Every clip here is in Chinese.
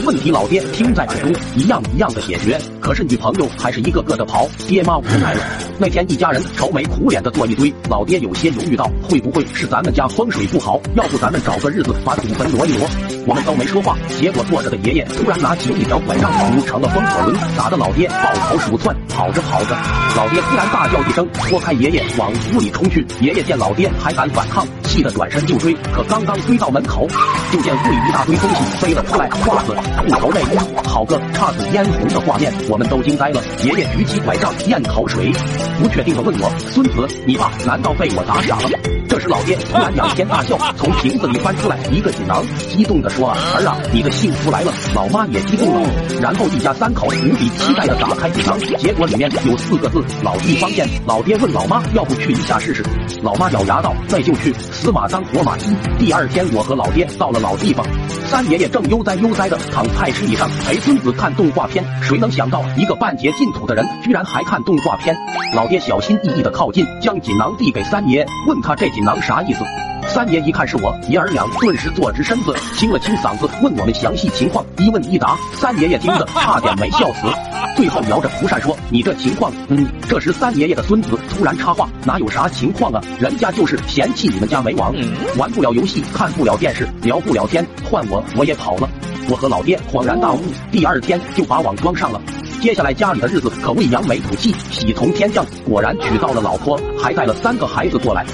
问题老爹听在耳中，一样一样的解决。可是女朋友还是一个个的跑，爹妈无奈了。那天一家人愁眉苦脸的坐一堆，老爹有些犹豫道：“会不会是咱们家风水不好？要不咱们找个日子把祖坟挪一挪？”我们都没说话。结果坐着的爷爷突然拿起一条拐杖，扭成了风火轮，打得老爹抱头鼠窜。跑着跑着，老爹突然大叫一声，拖开爷爷往屋里冲去。爷爷见老爹还敢反抗，气得转身就追。可刚刚追到门口，就见屋里一大堆东西飞了出来，袜子、裤头、内衣，好个姹紫嫣红的画面，我们都惊呆了。爷爷举起拐杖咽口水，不确定的问我：“孙子，你爸难道被我打傻了？”这时老爹突然仰天大笑，从瓶子里翻出来一个锦囊，激动地说：“儿啊，你的幸福来了！”老妈也激动了，然后一家三口无比期待地打开锦囊，结果里面有四个字：“老地方见。”老爹问老妈：“要不去一下试试？”老妈咬牙道：“那就去，死马当活马医。”第二天，我和老爹到了老地方，三爷爷正悠哉悠哉地躺太师椅上陪孙子看动画片。谁能想到，一个半截净土的人，居然还看动画片？老爹小心翼翼地靠近，将锦囊递给三爷，问他这。锦囊啥意思？三爷一看是我，爷儿俩顿时坐直身子，清了清嗓子，问我们详细情况。一问一答，三爷爷听得差点没笑死。最后摇着蒲扇说：“你这情况……”嗯。这时三爷爷的孙子突然插话：“哪有啥情况啊？人家就是嫌弃你们家没网，玩不了游戏，看不了电视，聊不了天，换我我也跑了。”我和老爹恍然大悟，第二天就把网装上了。接下来家里的日子可谓扬眉吐气，喜从天降。果然娶到了老婆，还带了三个孩子过来。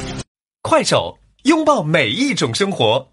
快手，拥抱每一种生活。